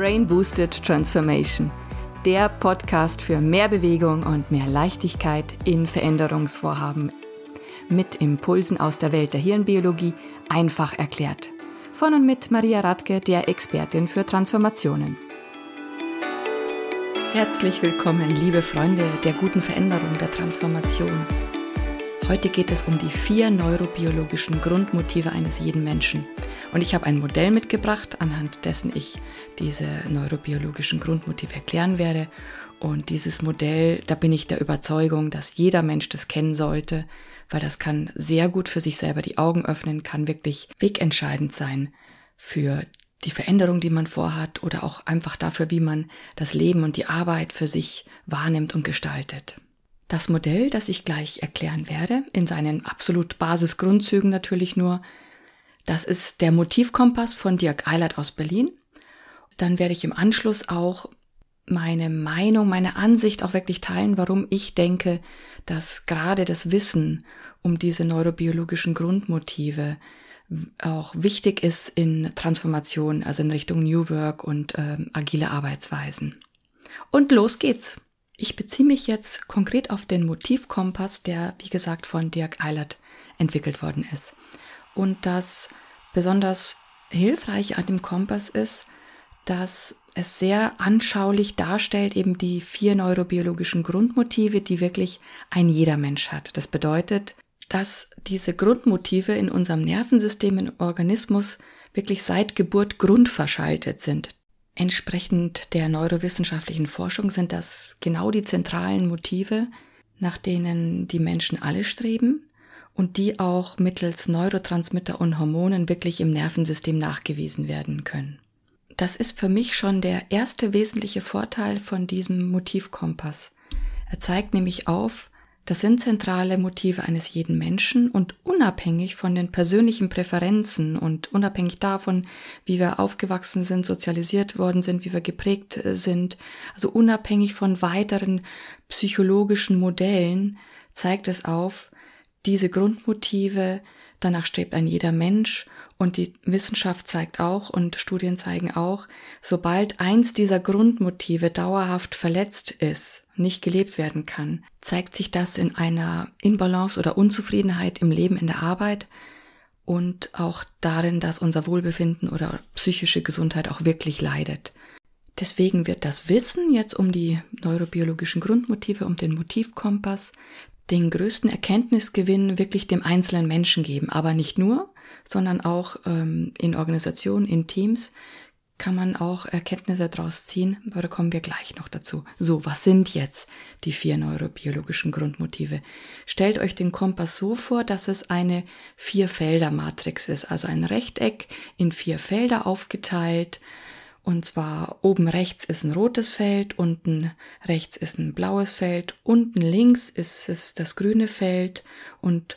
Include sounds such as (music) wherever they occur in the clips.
Brain Boosted Transformation, der Podcast für mehr Bewegung und mehr Leichtigkeit in Veränderungsvorhaben. Mit Impulsen aus der Welt der Hirnbiologie einfach erklärt. Von und mit Maria Radke, der Expertin für Transformationen. Herzlich willkommen, liebe Freunde der guten Veränderung, der Transformation. Heute geht es um die vier neurobiologischen Grundmotive eines jeden Menschen. Und ich habe ein Modell mitgebracht, anhand dessen ich diese neurobiologischen Grundmotive erklären werde. Und dieses Modell, da bin ich der Überzeugung, dass jeder Mensch das kennen sollte, weil das kann sehr gut für sich selber die Augen öffnen, kann wirklich wegentscheidend sein für die Veränderung, die man vorhat oder auch einfach dafür, wie man das Leben und die Arbeit für sich wahrnimmt und gestaltet. Das Modell, das ich gleich erklären werde, in seinen absolut Basisgrundzügen natürlich nur, das ist der Motivkompass von Dirk Eilert aus Berlin. Dann werde ich im Anschluss auch meine Meinung, meine Ansicht auch wirklich teilen, warum ich denke, dass gerade das Wissen um diese neurobiologischen Grundmotive auch wichtig ist in Transformation, also in Richtung New Work und äh, agile Arbeitsweisen. Und los geht's. Ich beziehe mich jetzt konkret auf den Motivkompass, der, wie gesagt, von Dirk Eilert entwickelt worden ist. Und das besonders hilfreich an dem Kompass ist, dass es sehr anschaulich darstellt, eben die vier neurobiologischen Grundmotive, die wirklich ein jeder Mensch hat. Das bedeutet, dass diese Grundmotive in unserem Nervensystem, im Organismus wirklich seit Geburt grundverschaltet sind. Entsprechend der neurowissenschaftlichen Forschung sind das genau die zentralen Motive, nach denen die Menschen alle streben und die auch mittels Neurotransmitter und Hormonen wirklich im Nervensystem nachgewiesen werden können. Das ist für mich schon der erste wesentliche Vorteil von diesem Motivkompass. Er zeigt nämlich auf, das sind zentrale Motive eines jeden Menschen und unabhängig von den persönlichen Präferenzen und unabhängig davon, wie wir aufgewachsen sind, sozialisiert worden sind, wie wir geprägt äh, sind, also unabhängig von weiteren psychologischen Modellen, zeigt es auf, diese Grundmotive, danach strebt ein jeder Mensch und die Wissenschaft zeigt auch und Studien zeigen auch, sobald eins dieser Grundmotive dauerhaft verletzt ist, nicht gelebt werden kann, zeigt sich das in einer Inbalance oder Unzufriedenheit im Leben, in der Arbeit und auch darin, dass unser Wohlbefinden oder psychische Gesundheit auch wirklich leidet. Deswegen wird das Wissen jetzt um die neurobiologischen Grundmotive, um den Motivkompass, den größten Erkenntnisgewinn wirklich dem einzelnen Menschen geben. Aber nicht nur, sondern auch ähm, in Organisationen, in Teams kann man auch Erkenntnisse daraus ziehen, aber da kommen wir gleich noch dazu. So, was sind jetzt die vier neurobiologischen Grundmotive? Stellt euch den Kompass so vor, dass es eine Vier-Felder-Matrix ist, also ein Rechteck in vier Felder aufgeteilt. Und zwar oben rechts ist ein rotes Feld, unten rechts ist ein blaues Feld, unten links ist es das grüne Feld und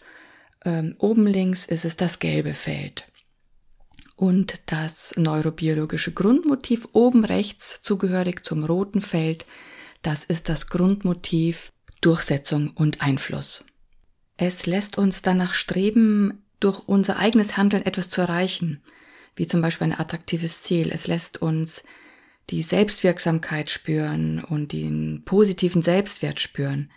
ähm, oben links ist es das gelbe Feld. Und das neurobiologische Grundmotiv oben rechts zugehörig zum roten Feld, das ist das Grundmotiv Durchsetzung und Einfluss. Es lässt uns danach streben, durch unser eigenes Handeln etwas zu erreichen, wie zum Beispiel ein attraktives Ziel. Es lässt uns die Selbstwirksamkeit spüren und den positiven Selbstwert spüren.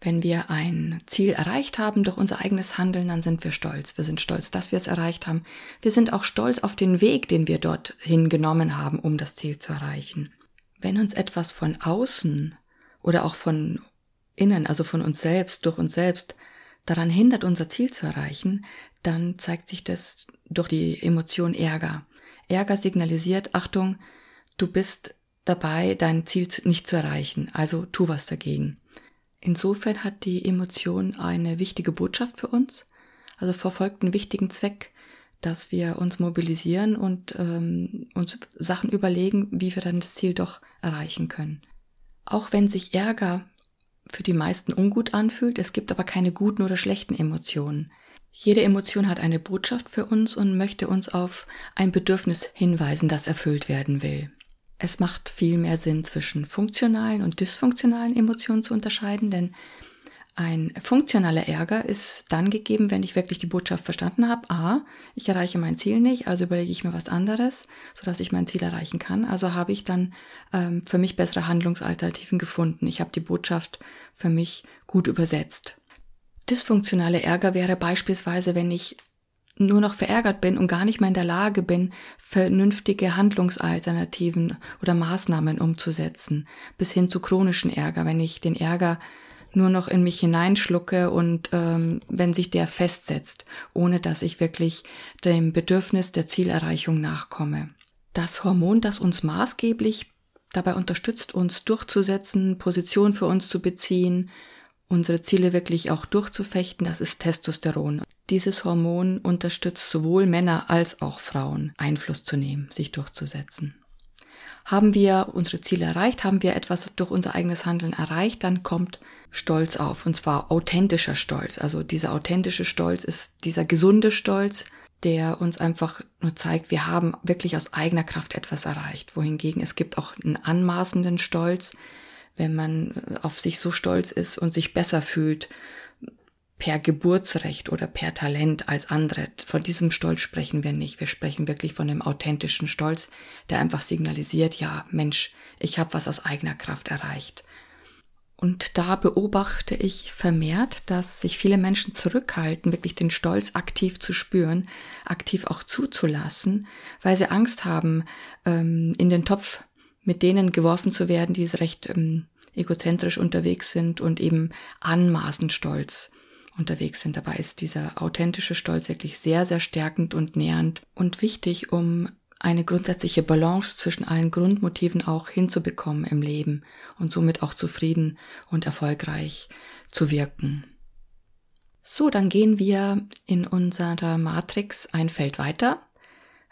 Wenn wir ein Ziel erreicht haben durch unser eigenes Handeln, dann sind wir stolz. Wir sind stolz, dass wir es erreicht haben. Wir sind auch stolz auf den Weg, den wir dorthin genommen haben, um das Ziel zu erreichen. Wenn uns etwas von außen oder auch von innen, also von uns selbst, durch uns selbst, daran hindert, unser Ziel zu erreichen, dann zeigt sich das durch die Emotion Ärger. Ärger signalisiert, Achtung, du bist dabei, dein Ziel nicht zu erreichen, also tu was dagegen. Insofern hat die Emotion eine wichtige Botschaft für uns, also verfolgt einen wichtigen Zweck, dass wir uns mobilisieren und ähm, uns Sachen überlegen, wie wir dann das Ziel doch erreichen können. Auch wenn sich Ärger für die meisten ungut anfühlt, es gibt aber keine guten oder schlechten Emotionen. Jede Emotion hat eine Botschaft für uns und möchte uns auf ein Bedürfnis hinweisen, das erfüllt werden will. Es macht viel mehr Sinn, zwischen funktionalen und dysfunktionalen Emotionen zu unterscheiden, denn Ein funktionaler Ärger ist dann gegeben, wenn ich wirklich die Botschaft verstanden habe. A, ich erreiche mein Ziel nicht, also überlege ich mir was anderes, sodass ich mein Ziel erreichen kann. Also habe ich dann ähm, für mich bessere Handlungsalternativen gefunden. Ich habe die Botschaft für mich gut übersetzt. Dysfunktionale Ärger wäre beispielsweise, wenn ich nur noch verärgert bin und gar nicht mehr in der Lage bin, vernünftige Handlungsalternativen oder Maßnahmen umzusetzen, bis hin zu chronischen Ärger, wenn ich den Ärger nur noch in mich hineinschlucke und ähm, wenn sich der festsetzt, ohne dass ich wirklich dem Bedürfnis der Zielerreichung nachkomme. Das Hormon, das uns maßgeblich dabei unterstützt, uns durchzusetzen, Position für uns zu beziehen, unsere Ziele wirklich auch durchzufechten, das ist Testosteron. Dieses Hormon unterstützt sowohl Männer als auch Frauen, Einfluss zu nehmen, sich durchzusetzen. Haben wir unsere Ziele erreicht, haben wir etwas durch unser eigenes Handeln erreicht, dann kommt Stolz auf, und zwar authentischer Stolz. Also dieser authentische Stolz ist dieser gesunde Stolz, der uns einfach nur zeigt, wir haben wirklich aus eigener Kraft etwas erreicht. Wohingegen es gibt auch einen anmaßenden Stolz, wenn man auf sich so stolz ist und sich besser fühlt per Geburtsrecht oder per Talent als andere. Von diesem Stolz sprechen wir nicht. Wir sprechen wirklich von dem authentischen Stolz, der einfach signalisiert, ja, Mensch, ich habe was aus eigener Kraft erreicht. Und da beobachte ich vermehrt, dass sich viele Menschen zurückhalten, wirklich den Stolz aktiv zu spüren, aktiv auch zuzulassen, weil sie Angst haben, ähm, in den Topf mit denen geworfen zu werden, die recht ähm, egozentrisch unterwegs sind und eben anmaßend stolz unterwegs sind. Dabei ist dieser authentische Stolz wirklich sehr, sehr stärkend und nährend und wichtig, um eine grundsätzliche Balance zwischen allen Grundmotiven auch hinzubekommen im Leben und somit auch zufrieden und erfolgreich zu wirken. So, dann gehen wir in unserer Matrix ein Feld weiter.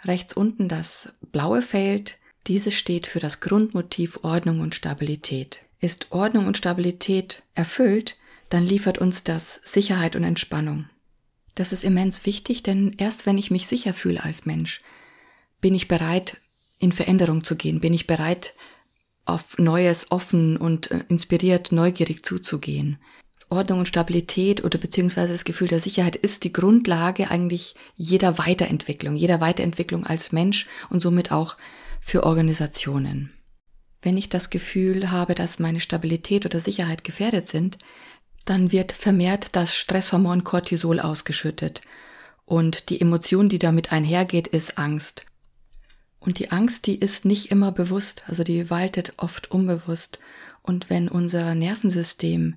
Rechts unten das blaue Feld dieses steht für das Grundmotiv Ordnung und Stabilität. Ist Ordnung und Stabilität erfüllt, dann liefert uns das Sicherheit und Entspannung. Das ist immens wichtig, denn erst wenn ich mich sicher fühle als Mensch, bin ich bereit, in Veränderung zu gehen, bin ich bereit, auf Neues offen und äh, inspiriert, neugierig zuzugehen. Ordnung und Stabilität oder beziehungsweise das Gefühl der Sicherheit ist die Grundlage eigentlich jeder Weiterentwicklung, jeder Weiterentwicklung als Mensch und somit auch für Organisationen. Wenn ich das Gefühl habe, dass meine Stabilität oder Sicherheit gefährdet sind, dann wird vermehrt das Stresshormon Cortisol ausgeschüttet. Und die Emotion, die damit einhergeht, ist Angst. Und die Angst, die ist nicht immer bewusst, also die waltet oft unbewusst. Und wenn unser Nervensystem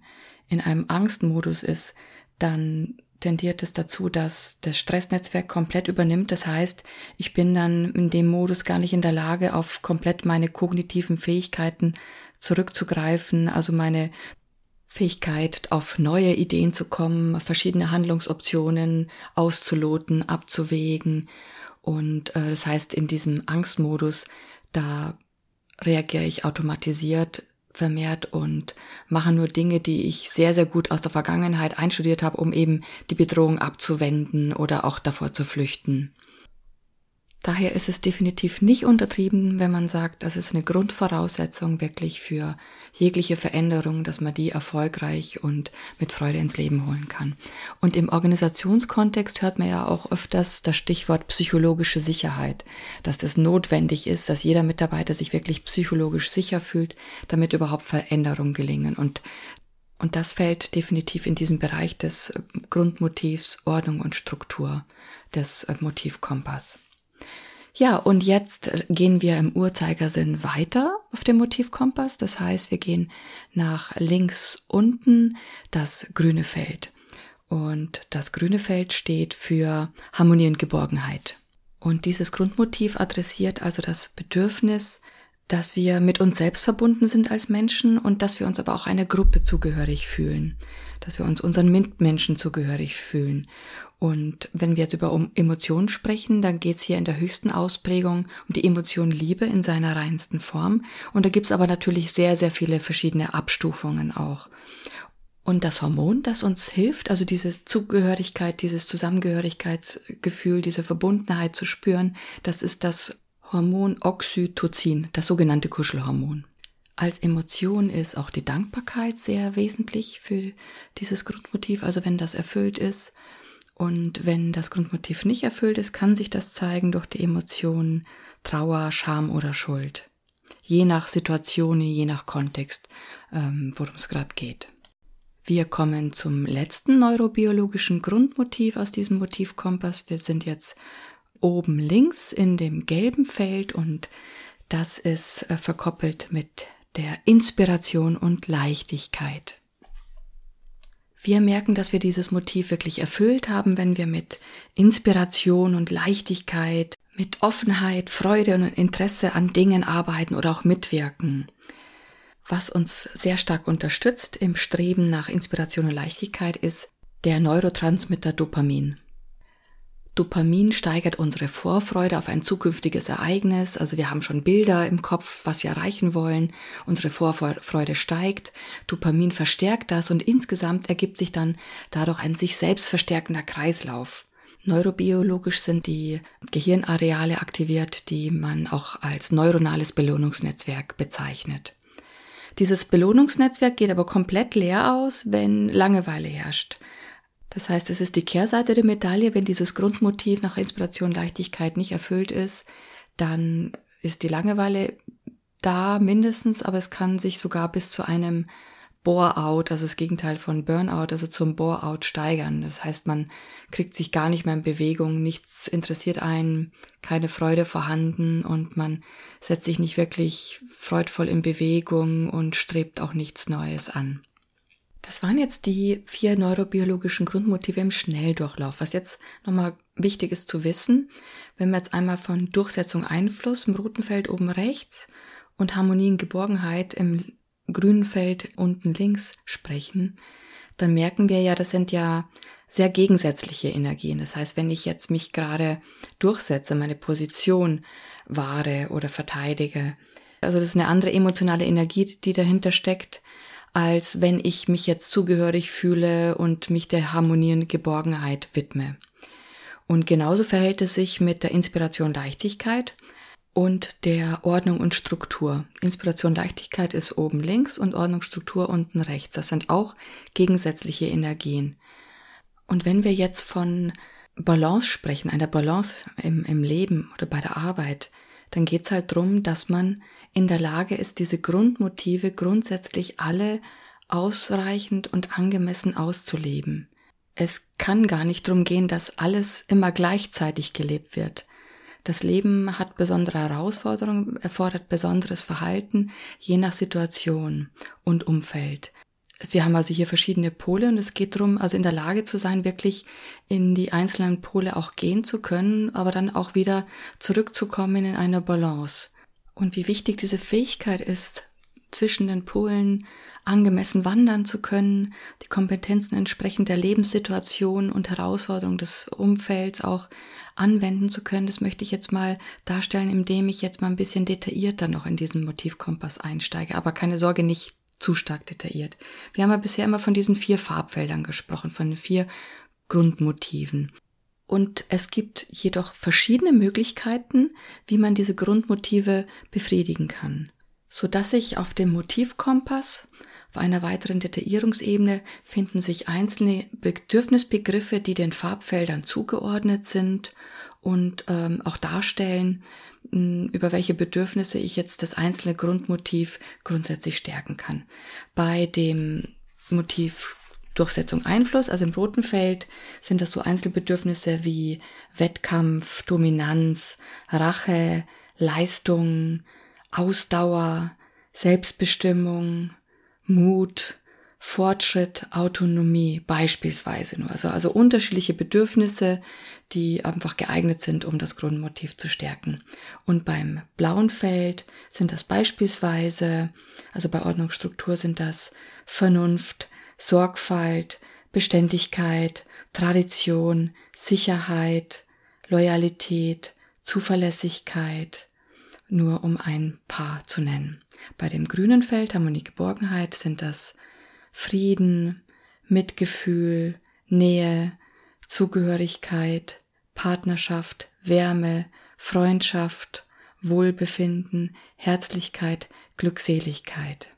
in einem Angstmodus ist, dann tendiert es dazu, dass das Stressnetzwerk komplett übernimmt. Das heißt, ich bin dann in dem Modus gar nicht in der Lage, auf komplett meine kognitiven Fähigkeiten zurückzugreifen, also meine Fähigkeit, auf neue Ideen zu kommen, verschiedene Handlungsoptionen auszuloten, abzuwägen. Und äh, das heißt, in diesem Angstmodus, da reagiere ich automatisiert vermehrt und mache nur Dinge, die ich sehr, sehr gut aus der Vergangenheit einstudiert habe, um eben die Bedrohung abzuwenden oder auch davor zu flüchten. Daher ist es definitiv nicht untertrieben, wenn man sagt, das ist eine Grundvoraussetzung wirklich für jegliche Veränderung, dass man die erfolgreich und mit Freude ins Leben holen kann. Und im Organisationskontext hört man ja auch öfters das Stichwort psychologische Sicherheit, dass das notwendig ist, dass jeder Mitarbeiter sich wirklich psychologisch sicher fühlt, damit überhaupt Veränderungen gelingen. Und und das fällt definitiv in diesen Bereich des Grundmotivs Ordnung und Struktur des Motivkompass. Ja, und jetzt gehen wir im Uhrzeigersinn weiter auf dem Motivkompass. Das heißt, wir gehen nach links unten das grüne Feld. Und das grüne Feld steht für Harmonie und Geborgenheit. Und dieses Grundmotiv adressiert also das Bedürfnis, dass wir mit uns selbst verbunden sind als Menschen und dass wir uns aber auch einer Gruppe zugehörig fühlen, dass wir uns unseren Mitmenschen zugehörig fühlen und wenn wir jetzt über Emotionen sprechen, dann geht es hier in der höchsten Ausprägung um die Emotion Liebe in seiner reinsten Form. Und da gibt es aber natürlich sehr, sehr viele verschiedene Abstufungen auch. Und das Hormon, das uns hilft, also diese Zugehörigkeit, dieses Zusammengehörigkeitsgefühl, diese Verbundenheit zu spüren, das ist das Hormon Oxytocin, das sogenannte Kuschelhormon. Als Emotion ist auch die Dankbarkeit sehr wesentlich für dieses Grundmotiv. Also wenn das erfüllt ist und wenn das Grundmotiv nicht erfüllt ist, kann sich das zeigen durch die Emotionen Trauer, Scham oder Schuld. Je nach Situation, je nach Kontext, ähm, worum es gerade geht. Wir kommen zum letzten neurobiologischen Grundmotiv aus diesem Motivkompass. Wir sind jetzt oben links in dem gelben Feld und das ist äh, verkoppelt mit der Inspiration und Leichtigkeit. Wir merken, dass wir dieses Motiv wirklich erfüllt haben, wenn wir mit Inspiration und Leichtigkeit, mit Offenheit, Freude und Interesse an Dingen arbeiten oder auch mitwirken. Was uns sehr stark unterstützt im Streben nach Inspiration und Leichtigkeit ist der Neurotransmitter Dopamin. Dopamin steigert unsere Vorfreude auf ein zukünftiges Ereignis. Also wir haben schon Bilder im Kopf, was wir erreichen wollen. Unsere Vorfreude steigt. Dopamin verstärkt das und insgesamt ergibt sich dann dadurch ein sich selbst verstärkender Kreislauf. Neurobiologisch sind die Gehirnareale aktiviert, die man auch als neuronales Belohnungsnetzwerk bezeichnet. Dieses Belohnungsnetzwerk geht aber komplett leer aus, wenn Langeweile herrscht. Das heißt, es ist die Kehrseite der Medaille, wenn dieses Grundmotiv nach Inspiration, Leichtigkeit nicht erfüllt ist, dann ist die Langeweile da mindestens, aber es kann sich sogar bis zu einem Bore-out, also das Gegenteil von Burnout, also zum Bore-out steigern. Das heißt, man kriegt sich gar nicht mehr in Bewegung, nichts interessiert einen, keine Freude vorhanden und man setzt sich nicht wirklich freudvoll in Bewegung und strebt auch nichts Neues an. Das waren jetzt die vier neurobiologischen Grundmotive im Schnelldurchlauf. Was jetzt nochmal wichtig ist zu wissen, wenn wir jetzt einmal von Durchsetzung Einfluss im roten Feld oben rechts und Harmonie und Geborgenheit im grünen Feld unten links sprechen, dann merken wir ja, das sind ja sehr gegensätzliche Energien. Das heißt, wenn ich jetzt mich gerade durchsetze, meine Position wahre oder verteidige, also das ist eine andere emotionale Energie, die dahinter steckt, als wenn ich mich jetzt zugehörig fühle und mich der Harmonie und Geborgenheit widme. Und genauso verhält es sich mit der Inspiration Leichtigkeit und der Ordnung und Struktur. Inspiration Leichtigkeit ist oben links und Ordnung Struktur unten rechts. Das sind auch gegensätzliche Energien. Und wenn wir jetzt von Balance sprechen, einer Balance im, im Leben oder bei der Arbeit, dann geht es halt darum, dass man in der Lage ist, diese Grundmotive grundsätzlich alle ausreichend und angemessen auszuleben. Es kann gar nicht darum gehen, dass alles immer gleichzeitig gelebt wird. Das Leben hat besondere Herausforderungen, erfordert besonderes Verhalten, je nach Situation und Umfeld. Wir haben also hier verschiedene Pole und es geht darum, also in der Lage zu sein, wirklich in die einzelnen Pole auch gehen zu können, aber dann auch wieder zurückzukommen in einer Balance. Und wie wichtig diese Fähigkeit ist, zwischen den Polen angemessen wandern zu können, die Kompetenzen entsprechend der Lebenssituation und Herausforderung des Umfelds auch anwenden zu können, das möchte ich jetzt mal darstellen, indem ich jetzt mal ein bisschen detaillierter noch in diesen Motivkompass einsteige. Aber keine Sorge, nicht zu stark detailliert. Wir haben ja bisher immer von diesen vier Farbfeldern gesprochen, von den vier Grundmotiven. Und es gibt jedoch verschiedene Möglichkeiten, wie man diese Grundmotive befriedigen kann, so dass ich auf dem Motivkompass auf einer weiteren Detaillierungsebene finden sich einzelne Bedürfnisbegriffe, die den Farbfeldern zugeordnet sind und ähm, auch darstellen, mh, über welche Bedürfnisse ich jetzt das einzelne Grundmotiv grundsätzlich stärken kann. Bei dem Motiv Durchsetzung Einfluss, also im roten Feld sind das so Einzelbedürfnisse wie Wettkampf, Dominanz, Rache, Leistung, Ausdauer, Selbstbestimmung, Mut, Fortschritt, Autonomie beispielsweise nur. Also, also unterschiedliche Bedürfnisse, die einfach geeignet sind, um das Grundmotiv zu stärken. Und beim blauen Feld sind das beispielsweise, also bei Ordnungsstruktur sind das Vernunft, Sorgfalt, Beständigkeit, Tradition, Sicherheit, Loyalität, Zuverlässigkeit, nur um ein paar zu nennen. Bei dem grünen Feld Harmonie Geborgenheit sind das Frieden, Mitgefühl, Nähe, Zugehörigkeit, Partnerschaft, Wärme, Freundschaft, Wohlbefinden, Herzlichkeit, Glückseligkeit.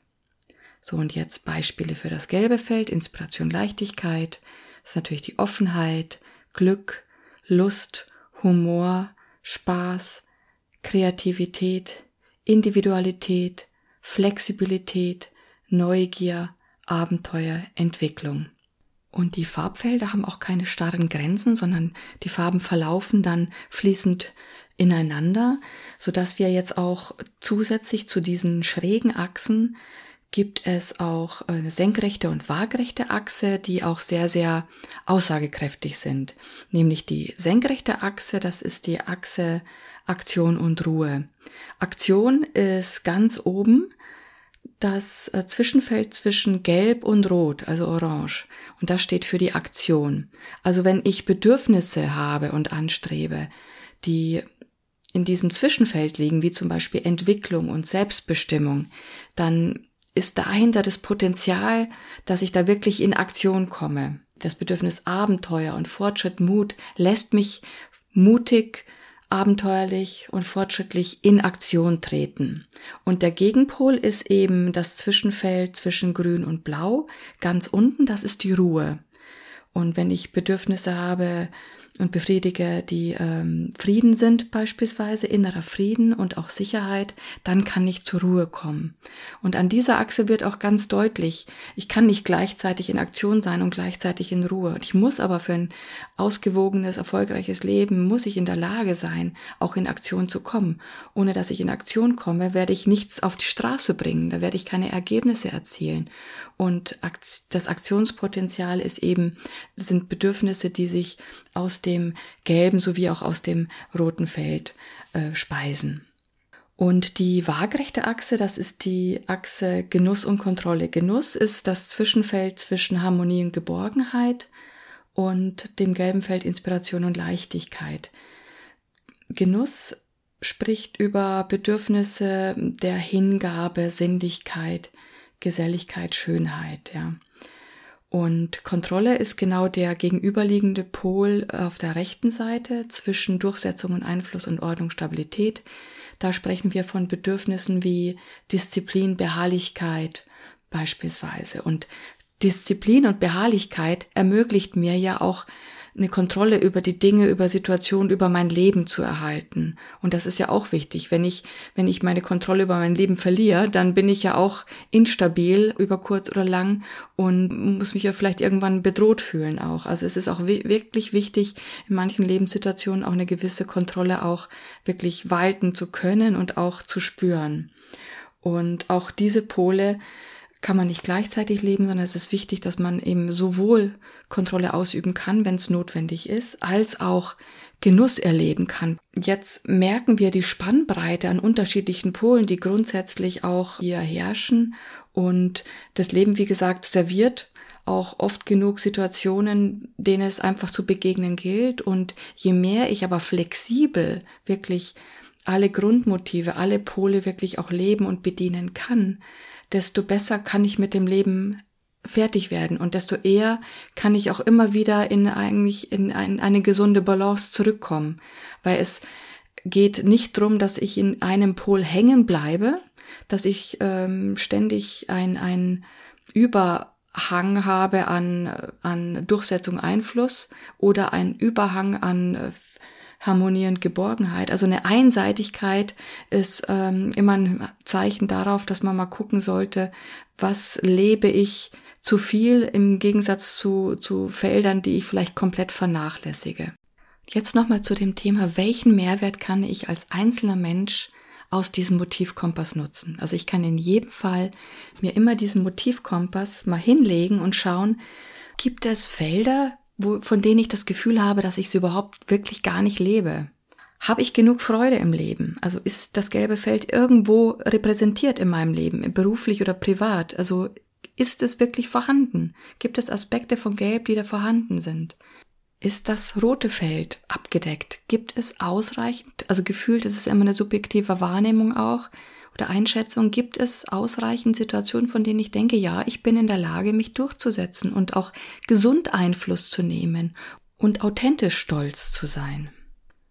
So, und jetzt Beispiele für das gelbe Feld, Inspiration, Leichtigkeit. Das ist natürlich die Offenheit, Glück, Lust, Humor, Spaß, Kreativität, Individualität, Flexibilität, Neugier, Abenteuer, Entwicklung. Und die Farbfelder haben auch keine starren Grenzen, sondern die Farben verlaufen dann fließend ineinander, so dass wir jetzt auch zusätzlich zu diesen schrägen Achsen gibt es auch eine senkrechte und waagrechte Achse, die auch sehr, sehr aussagekräftig sind. Nämlich die senkrechte Achse, das ist die Achse Aktion und Ruhe. Aktion ist ganz oben das äh, Zwischenfeld zwischen Gelb und Rot, also Orange. Und das steht für die Aktion. Also wenn ich Bedürfnisse habe und anstrebe, die in diesem Zwischenfeld liegen, wie zum Beispiel Entwicklung und Selbstbestimmung, dann ist dahinter das Potenzial, dass ich da wirklich in Aktion komme. Das Bedürfnis Abenteuer und Fortschritt, Mut lässt mich mutig abenteuerlich und fortschrittlich in Aktion treten. Und der Gegenpol ist eben das Zwischenfeld zwischen Grün und Blau, ganz unten, das ist die Ruhe. Und wenn ich Bedürfnisse habe, und befriedige, die ähm, Frieden sind beispielsweise, innerer Frieden und auch Sicherheit, dann kann ich zur Ruhe kommen. Und an dieser Achse wird auch ganz deutlich, ich kann nicht gleichzeitig in Aktion sein und gleichzeitig in Ruhe. Ich muss aber für ein ausgewogenes, erfolgreiches Leben, muss ich in der Lage sein, auch in Aktion zu kommen. Ohne dass ich in Aktion komme, werde ich nichts auf die Straße bringen, da werde ich keine Ergebnisse erzielen. Und das Aktionspotenzial ist eben, sind Bedürfnisse, die sich aus dem gelben sowie auch aus dem roten Feld äh, speisen. Und die waagrechte Achse, das ist die Achse Genuss und Kontrolle. Genuss ist das Zwischenfeld zwischen Harmonie und Geborgenheit und dem gelben Feld Inspiration und Leichtigkeit. Genuss spricht über Bedürfnisse der Hingabe, Sinnlichkeit, Geselligkeit, Schönheit, ja. Und Kontrolle ist genau der gegenüberliegende Pol auf der rechten Seite zwischen Durchsetzung und Einfluss und Ordnung, Stabilität. Da sprechen wir von Bedürfnissen wie Disziplin, Beharrlichkeit beispielsweise. Und Disziplin und Beharrlichkeit ermöglicht mir ja auch eine Kontrolle über die Dinge, über Situationen, über mein Leben zu erhalten. Und das ist ja auch wichtig. Wenn ich, wenn ich meine Kontrolle über mein Leben verliere, dann bin ich ja auch instabil über kurz oder lang und muss mich ja vielleicht irgendwann bedroht fühlen auch. Also es ist auch wirklich wichtig, in manchen Lebenssituationen auch eine gewisse Kontrolle auch wirklich walten zu können und auch zu spüren. Und auch diese Pole kann man nicht gleichzeitig leben, sondern es ist wichtig, dass man eben sowohl Kontrolle ausüben kann, wenn es notwendig ist, als auch Genuss erleben kann. Jetzt merken wir die Spannbreite an unterschiedlichen Polen, die grundsätzlich auch hier herrschen und das Leben, wie gesagt, serviert auch oft genug Situationen, denen es einfach zu begegnen gilt und je mehr ich aber flexibel wirklich alle Grundmotive, alle Pole wirklich auch leben und bedienen kann, desto besser kann ich mit dem Leben fertig werden und desto eher kann ich auch immer wieder in eigentlich in ein, eine gesunde Balance zurückkommen, weil es geht nicht drum, dass ich in einem Pol hängen bleibe, dass ich ähm, ständig ein, ein Überhang habe an, an Durchsetzung, Einfluss oder ein Überhang an äh, Harmonie und Geborgenheit. Also eine Einseitigkeit ist ähm, immer ein Zeichen darauf, dass man mal gucken sollte, was lebe ich zu viel im Gegensatz zu, zu Feldern, die ich vielleicht komplett vernachlässige. Jetzt nochmal zu dem Thema, welchen Mehrwert kann ich als einzelner Mensch aus diesem Motivkompass nutzen? Also ich kann in jedem Fall mir immer diesen Motivkompass mal hinlegen und schauen, gibt es Felder, wo, von denen ich das Gefühl habe, dass ich sie überhaupt wirklich gar nicht lebe? Habe ich genug Freude im Leben? Also ist das gelbe Feld irgendwo repräsentiert in meinem Leben, beruflich oder privat? Also ist es wirklich vorhanden? Gibt es Aspekte von Gelb, die da vorhanden sind? Ist das rote Feld abgedeckt? Gibt es ausreichend, also gefühlt ist es immer eine subjektive Wahrnehmung auch, oder Einschätzung, gibt es ausreichend Situationen, von denen ich denke, ja, ich bin in der Lage, mich durchzusetzen und auch gesund Einfluss zu nehmen und authentisch stolz zu sein?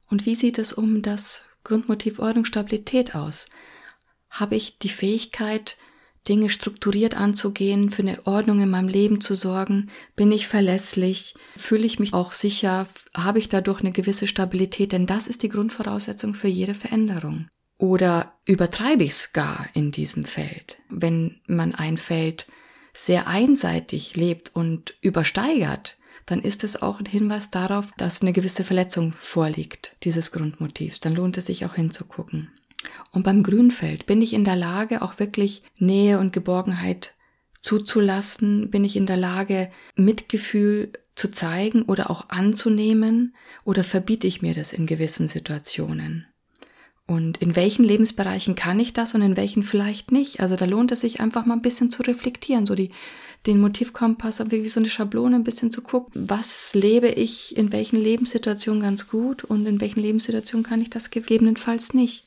Und wie sieht es um das Grundmotiv Ordnung, Stabilität aus? Habe ich die Fähigkeit, Dinge strukturiert anzugehen, für eine Ordnung in meinem Leben zu sorgen? Bin ich verlässlich? Fühle ich mich auch sicher? Habe ich dadurch eine gewisse Stabilität? Denn das ist die Grundvoraussetzung für jede Veränderung. Oder übertreibe ich es gar in diesem Feld? Wenn man ein Feld sehr einseitig lebt und übersteigert, dann ist es auch ein Hinweis darauf, dass eine gewisse Verletzung vorliegt, dieses Grundmotivs. Dann lohnt es sich auch hinzugucken. Und beim Grünfeld bin ich in der Lage, auch wirklich Nähe und Geborgenheit zuzulassen? Bin ich in der Lage, Mitgefühl zu zeigen oder auch anzunehmen? Oder verbiete ich mir das in gewissen Situationen? Und in welchen Lebensbereichen kann ich das und in welchen vielleicht nicht? Also da lohnt es sich einfach mal ein bisschen zu reflektieren, so die, den Motivkompass, wie so eine Schablone ein bisschen zu gucken. Was lebe ich in welchen Lebenssituationen ganz gut und in welchen Lebenssituationen kann ich das gegebenenfalls nicht?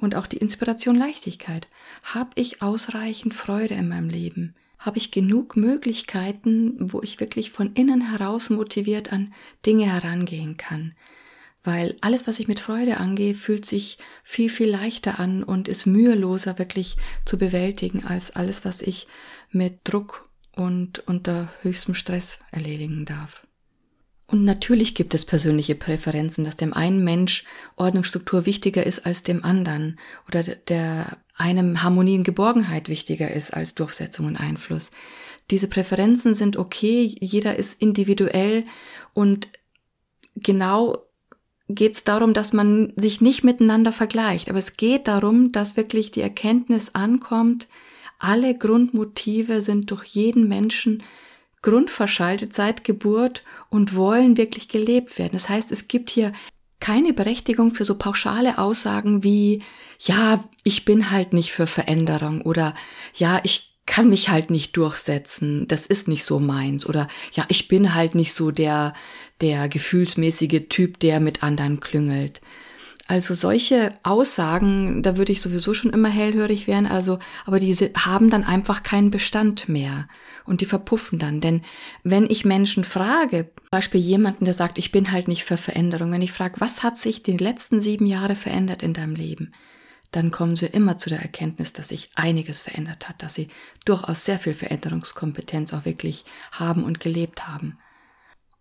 Und auch die Inspiration Leichtigkeit. Habe ich ausreichend Freude in meinem Leben? Habe ich genug Möglichkeiten, wo ich wirklich von innen heraus motiviert an Dinge herangehen kann? weil alles, was ich mit Freude angehe, fühlt sich viel, viel leichter an und ist müheloser wirklich zu bewältigen als alles, was ich mit Druck und unter höchstem Stress erledigen darf. Und natürlich gibt es persönliche Präferenzen, dass dem einen Mensch Ordnungsstruktur wichtiger ist als dem anderen oder der einem Harmonie und Geborgenheit wichtiger ist als Durchsetzung und Einfluss. Diese Präferenzen sind okay, jeder ist individuell und genau geht es darum, dass man sich nicht miteinander vergleicht. Aber es geht darum, dass wirklich die Erkenntnis ankommt, alle Grundmotive sind durch jeden Menschen grundverschaltet seit Geburt und wollen wirklich gelebt werden. Das heißt, es gibt hier keine Berechtigung für so pauschale Aussagen wie, ja, ich bin halt nicht für Veränderung oder ja, ich kann mich halt nicht durchsetzen, das ist nicht so meins oder ja, ich bin halt nicht so der der gefühlsmäßige Typ, der mit anderen klüngelt. Also solche Aussagen, da würde ich sowieso schon immer hellhörig werden, also, aber diese haben dann einfach keinen Bestand mehr und die verpuffen dann. Denn wenn ich Menschen frage, Beispiel jemanden, der sagt, ich bin halt nicht für Veränderung, wenn ich frage, was hat sich die letzten sieben Jahre verändert in deinem Leben? dann kommen sie immer zu der Erkenntnis, dass sich einiges verändert hat, dass sie durchaus sehr viel Veränderungskompetenz auch wirklich haben und gelebt haben.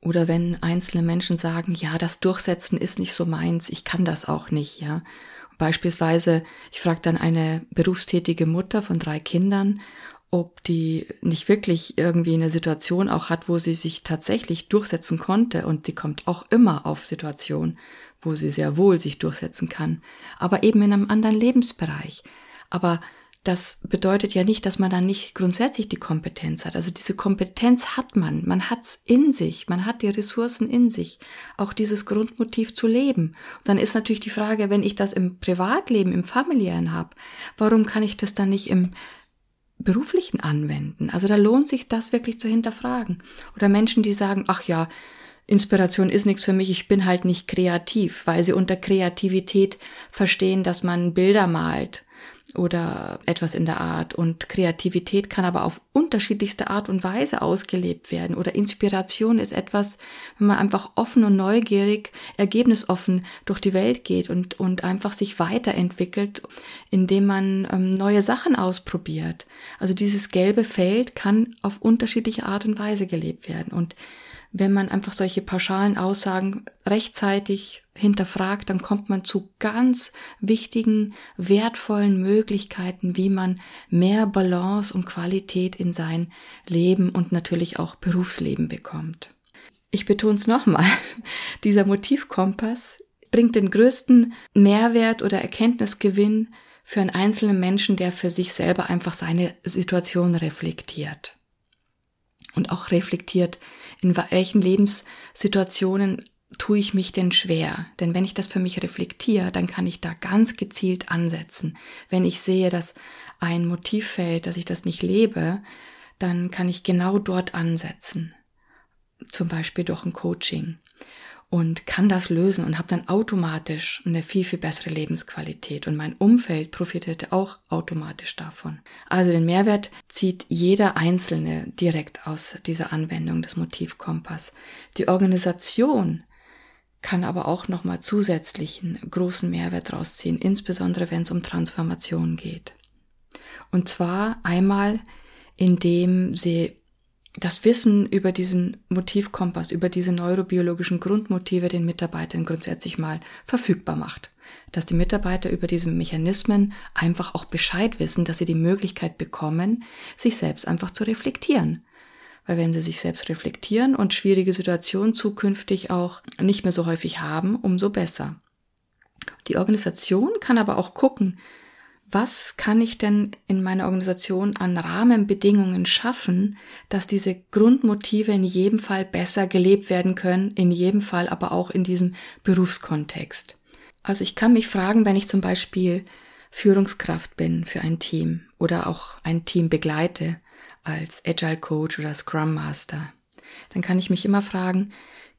Oder wenn einzelne Menschen sagen, ja, das Durchsetzen ist nicht so meins, ich kann das auch nicht, ja. Beispielsweise, ich frage dann eine berufstätige Mutter von drei Kindern, ob die nicht wirklich irgendwie eine Situation auch hat, wo sie sich tatsächlich durchsetzen konnte und die kommt auch immer auf Situationen, wo sie sehr wohl sich durchsetzen kann, aber eben in einem anderen Lebensbereich. Aber das bedeutet ja nicht, dass man dann nicht grundsätzlich die Kompetenz hat. Also diese Kompetenz hat man, man hat's in sich, man hat die Ressourcen in sich, auch dieses Grundmotiv zu leben. Und dann ist natürlich die Frage, wenn ich das im Privatleben, im familiären habe, warum kann ich das dann nicht im beruflichen anwenden? Also da lohnt sich das wirklich zu hinterfragen. Oder Menschen, die sagen, ach ja, Inspiration ist nichts für mich, ich bin halt nicht kreativ, weil sie unter Kreativität verstehen, dass man Bilder malt oder etwas in der Art. Und Kreativität kann aber auf unterschiedlichste Art und Weise ausgelebt werden. Oder Inspiration ist etwas, wenn man einfach offen und neugierig, ergebnisoffen durch die Welt geht und, und einfach sich weiterentwickelt, indem man ähm, neue Sachen ausprobiert. Also dieses gelbe Feld kann auf unterschiedliche Art und Weise gelebt werden. Und wenn man einfach solche pauschalen Aussagen rechtzeitig hinterfragt, dann kommt man zu ganz wichtigen, wertvollen Möglichkeiten, wie man mehr Balance und Qualität in sein Leben und natürlich auch Berufsleben bekommt. Ich betone es nochmal, (laughs) dieser Motivkompass bringt den größten Mehrwert oder Erkenntnisgewinn für einen einzelnen Menschen, der für sich selber einfach seine Situation reflektiert. Und auch reflektiert, in welchen Lebenssituationen tue ich mich denn schwer? Denn wenn ich das für mich reflektiere, dann kann ich da ganz gezielt ansetzen. Wenn ich sehe, dass ein Motiv fällt, dass ich das nicht lebe, dann kann ich genau dort ansetzen. Zum Beispiel durch ein Coaching und kann das lösen und habe dann automatisch eine viel, viel bessere Lebensqualität. Und mein Umfeld profitierte auch automatisch davon. Also den Mehrwert zieht jeder Einzelne direkt aus dieser Anwendung des Motivkompass. Die Organisation kann aber auch nochmal zusätzlichen großen Mehrwert rausziehen, insbesondere wenn es um Transformation geht. Und zwar einmal, indem sie das Wissen über diesen Motivkompass, über diese neurobiologischen Grundmotive den Mitarbeitern grundsätzlich mal verfügbar macht. Dass die Mitarbeiter über diese Mechanismen einfach auch Bescheid wissen, dass sie die Möglichkeit bekommen, sich selbst einfach zu reflektieren. Weil wenn sie sich selbst reflektieren und schwierige Situationen zukünftig auch nicht mehr so häufig haben, umso besser. Die Organisation kann aber auch gucken, was kann ich denn in meiner Organisation an Rahmenbedingungen schaffen, dass diese Grundmotive in jedem Fall besser gelebt werden können, in jedem Fall aber auch in diesem Berufskontext. Also ich kann mich fragen, wenn ich zum Beispiel Führungskraft bin für ein Team oder auch ein Team begleite als Agile Coach oder Scrum Master, dann kann ich mich immer fragen,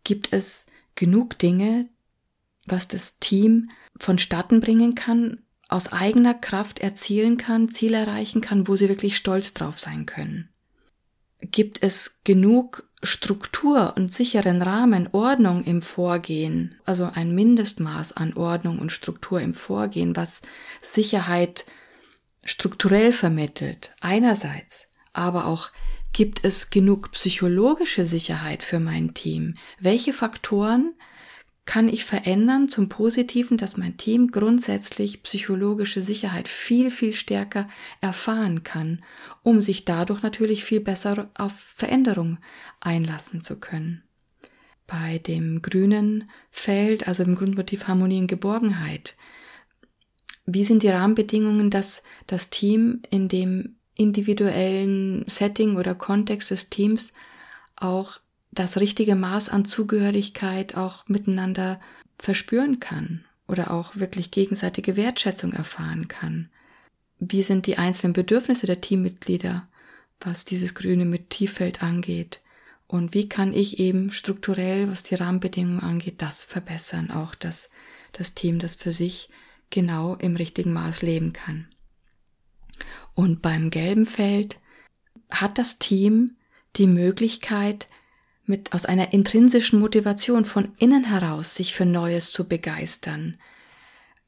gibt es genug Dinge, was das Team vonstatten bringen kann, aus eigener Kraft erzielen kann, Ziel erreichen kann, wo sie wirklich stolz drauf sein können? Gibt es genug Struktur und sicheren Rahmen, Ordnung im Vorgehen, also ein Mindestmaß an Ordnung und Struktur im Vorgehen, was Sicherheit strukturell vermittelt, einerseits, aber auch gibt es genug psychologische Sicherheit für mein Team? Welche Faktoren kann ich verändern zum Positiven, dass mein Team grundsätzlich psychologische Sicherheit viel, viel stärker erfahren kann, um sich dadurch natürlich viel besser auf Veränderung einlassen zu können. Bei dem grünen Feld, also dem Grundmotiv Harmonie und Geborgenheit, wie sind die Rahmenbedingungen, dass das Team in dem individuellen Setting oder Kontext des Teams auch das richtige Maß an Zugehörigkeit auch miteinander verspüren kann oder auch wirklich gegenseitige Wertschätzung erfahren kann. Wie sind die einzelnen Bedürfnisse der Teammitglieder, was dieses grüne Motivfeld angeht? Und wie kann ich eben strukturell, was die Rahmenbedingungen angeht, das verbessern, auch dass das Team das für sich genau im richtigen Maß leben kann. Und beim gelben Feld hat das Team die Möglichkeit, mit aus einer intrinsischen Motivation von innen heraus sich für Neues zu begeistern?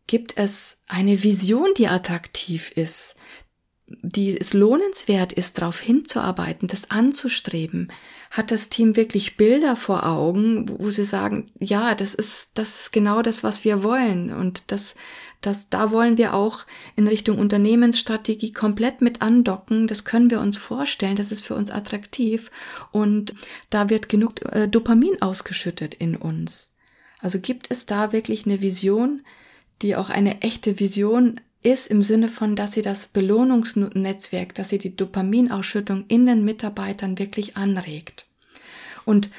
Gibt es eine Vision, die attraktiv ist, die es lohnenswert ist, darauf hinzuarbeiten, das anzustreben? Hat das Team wirklich Bilder vor Augen, wo sie sagen, ja, das ist, das ist genau das, was wir wollen und das das, da wollen wir auch in Richtung Unternehmensstrategie komplett mit andocken. Das können wir uns vorstellen. Das ist für uns attraktiv. Und da wird genug äh, Dopamin ausgeschüttet in uns. Also gibt es da wirklich eine Vision, die auch eine echte Vision ist im Sinne von, dass sie das Belohnungsnetzwerk, dass sie die Dopaminausschüttung in den Mitarbeitern wirklich anregt. Und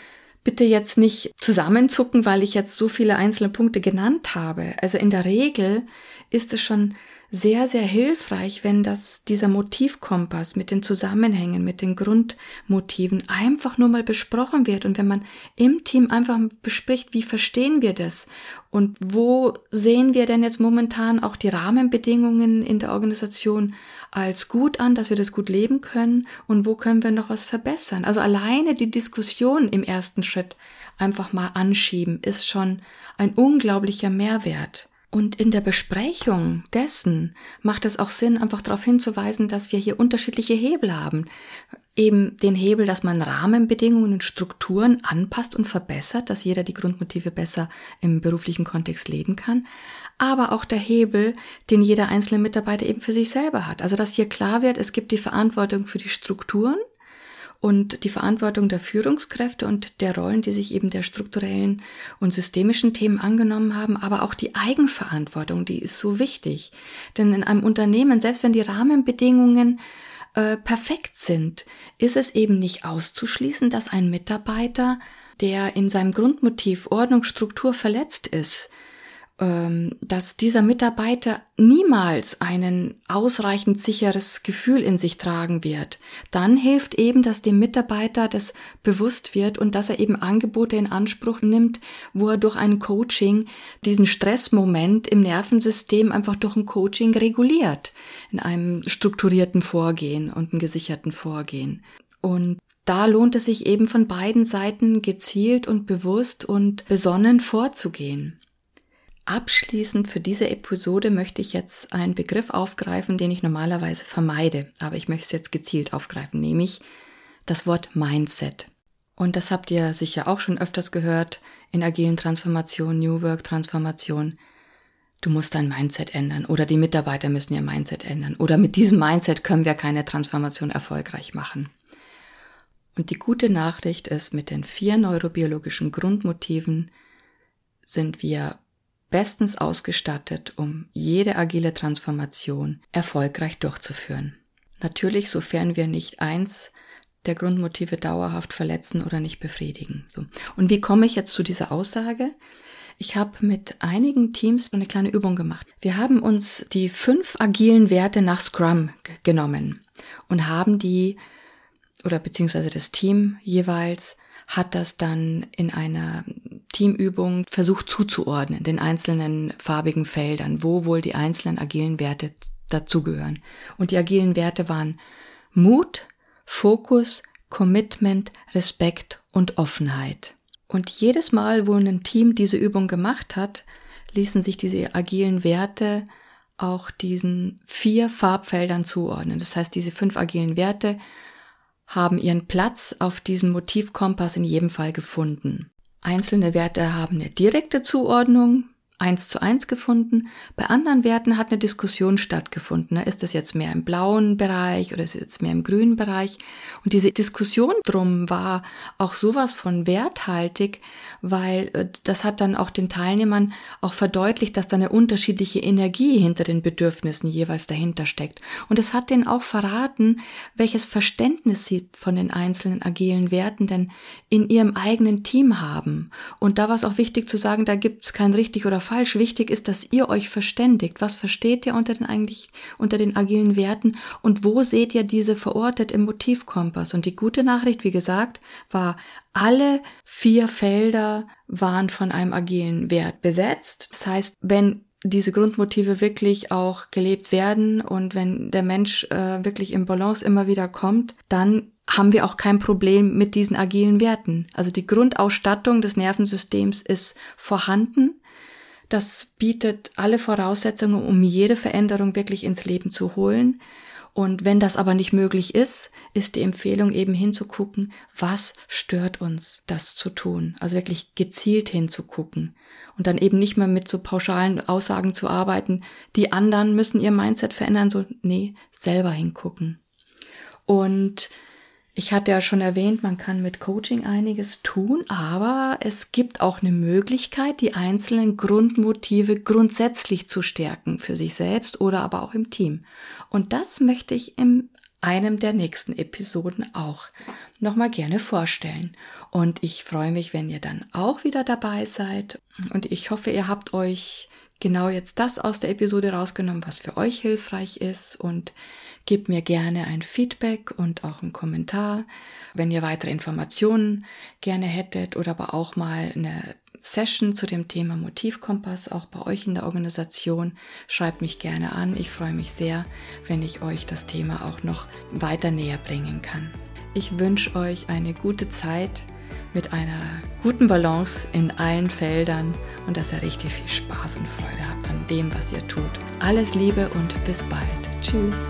bitte jetzt nicht zusammenzucken, weil ich jetzt so viele einzelne Punkte genannt habe. Also in der Regel ist es schon sehr, sehr hilfreich, wenn das, dieser Motivkompass mit den Zusammenhängen, mit den Grundmotiven einfach nur mal besprochen wird und wenn man im Team einfach bespricht, wie verstehen wir das und wo sehen wir denn jetzt momentan auch die Rahmenbedingungen in der Organisation als gut an, dass wir das gut leben können und wo können wir noch was verbessern. Also alleine die Diskussion im ersten Schritt einfach mal anschieben, ist schon ein unglaublicher Mehrwert. Und in der Besprechung dessen macht es auch Sinn, einfach darauf hinzuweisen, dass wir hier unterschiedliche Hebel haben. Eben den Hebel, dass man Rahmenbedingungen und Strukturen anpasst und verbessert, dass jeder die Grundmotive besser im beruflichen Kontext leben kann. Aber auch der Hebel, den jeder einzelne Mitarbeiter eben für sich selber hat. Also dass hier klar wird, es gibt die Verantwortung für die Strukturen und die Verantwortung der Führungskräfte und der Rollen, die sich eben der strukturellen und systemischen Themen angenommen haben, aber auch die Eigenverantwortung, die ist so wichtig. Denn in einem Unternehmen, selbst wenn die Rahmenbedingungen äh, perfekt sind, ist es eben nicht auszuschließen, dass ein Mitarbeiter, der in seinem Grundmotiv Ordnung, Struktur verletzt ist, dass dieser Mitarbeiter niemals ein ausreichend sicheres Gefühl in sich tragen wird, dann hilft eben, dass dem Mitarbeiter das bewusst wird und dass er eben Angebote in Anspruch nimmt, wo er durch ein Coaching diesen Stressmoment im Nervensystem einfach durch ein Coaching reguliert, in einem strukturierten Vorgehen und einem gesicherten Vorgehen. Und da lohnt es sich eben von beiden Seiten gezielt und bewusst und besonnen vorzugehen. Abschließend für diese Episode möchte ich jetzt einen Begriff aufgreifen, den ich normalerweise vermeide, aber ich möchte es jetzt gezielt aufgreifen, nämlich das Wort Mindset. Und das habt ihr sicher auch schon öfters gehört in agilen Transformationen, New Work Transformation. Du musst dein Mindset ändern oder die Mitarbeiter müssen ihr Mindset ändern oder mit diesem Mindset können wir keine Transformation erfolgreich machen. Und die gute Nachricht ist, mit den vier neurobiologischen Grundmotiven sind wir bestens ausgestattet, um jede agile Transformation erfolgreich durchzuführen. Natürlich, sofern wir nicht eins der Grundmotive dauerhaft verletzen oder nicht befriedigen. So. Und wie komme ich jetzt zu dieser Aussage? Ich habe mit einigen Teams eine kleine Übung gemacht. Wir haben uns die fünf agilen Werte nach Scrum genommen und haben die, oder beziehungsweise das Team jeweils, hat das dann in einer Teamübung versucht zuzuordnen, den einzelnen farbigen Feldern, wo wohl die einzelnen agilen Werte dazugehören. Und die agilen Werte waren Mut, Fokus, Commitment, Respekt und Offenheit. Und jedes Mal, wo ein Team diese Übung gemacht hat, ließen sich diese agilen Werte auch diesen vier Farbfeldern zuordnen. Das heißt, diese fünf agilen Werte haben ihren Platz auf diesem Motivkompass in jedem Fall gefunden. Einzelne Werte haben eine direkte Zuordnung, eins zu eins gefunden. Bei anderen Werten hat eine Diskussion stattgefunden. Ist das jetzt mehr im blauen Bereich oder ist es jetzt mehr im grünen Bereich? Und diese Diskussion drum war auch sowas von werthaltig, weil äh, das hat dann auch den Teilnehmern auch verdeutlicht, dass da eine unterschiedliche Energie hinter den Bedürfnissen jeweils dahinter steckt. Und es hat denen auch verraten, welches Verständnis sie von den einzelnen agilen Werten denn in ihrem eigenen Team haben. Und da war es auch wichtig zu sagen, da gibt es kein richtig oder falsch falsch. Wichtig ist, dass ihr euch verständigt. Was versteht ihr unter den eigentlich, unter den agilen Werten und wo seht ihr diese verortet im Motivkompass? Und die gute Nachricht, wie gesagt, war, alle vier Felder waren von einem agilen Wert besetzt. Das heißt, wenn diese Grundmotive wirklich auch gelebt werden und wenn der Mensch äh, wirklich im Balance immer wieder kommt, dann haben wir auch kein Problem mit diesen agilen Werten. Also die Grundausstattung des Nervensystems ist vorhanden. Das bietet alle Voraussetzungen, um jede Veränderung wirklich ins Leben zu holen. Und wenn das aber nicht möglich ist, ist die Empfehlung eben hinzugucken, was stört uns, das zu tun. Also wirklich gezielt hinzugucken. Und dann eben nicht mehr mit so pauschalen Aussagen zu arbeiten, die anderen müssen ihr Mindset verändern, so, nee, selber hingucken. Und ich hatte ja schon erwähnt, man kann mit Coaching einiges tun, aber es gibt auch eine Möglichkeit, die einzelnen Grundmotive grundsätzlich zu stärken für sich selbst oder aber auch im Team. Und das möchte ich in einem der nächsten Episoden auch nochmal gerne vorstellen. Und ich freue mich, wenn ihr dann auch wieder dabei seid. Und ich hoffe, ihr habt euch genau jetzt das aus der Episode rausgenommen, was für euch hilfreich ist und gebt mir gerne ein Feedback und auch einen Kommentar, wenn ihr weitere Informationen gerne hättet oder aber auch mal eine Session zu dem Thema Motivkompass auch bei euch in der Organisation. Schreibt mich gerne an. Ich freue mich sehr, wenn ich euch das Thema auch noch weiter näher bringen kann. Ich wünsche euch eine gute Zeit mit einer guten Balance in allen Feldern und dass ihr richtig viel Spaß und Freude habt an dem, was ihr tut. Alles Liebe und bis bald. Tschüss.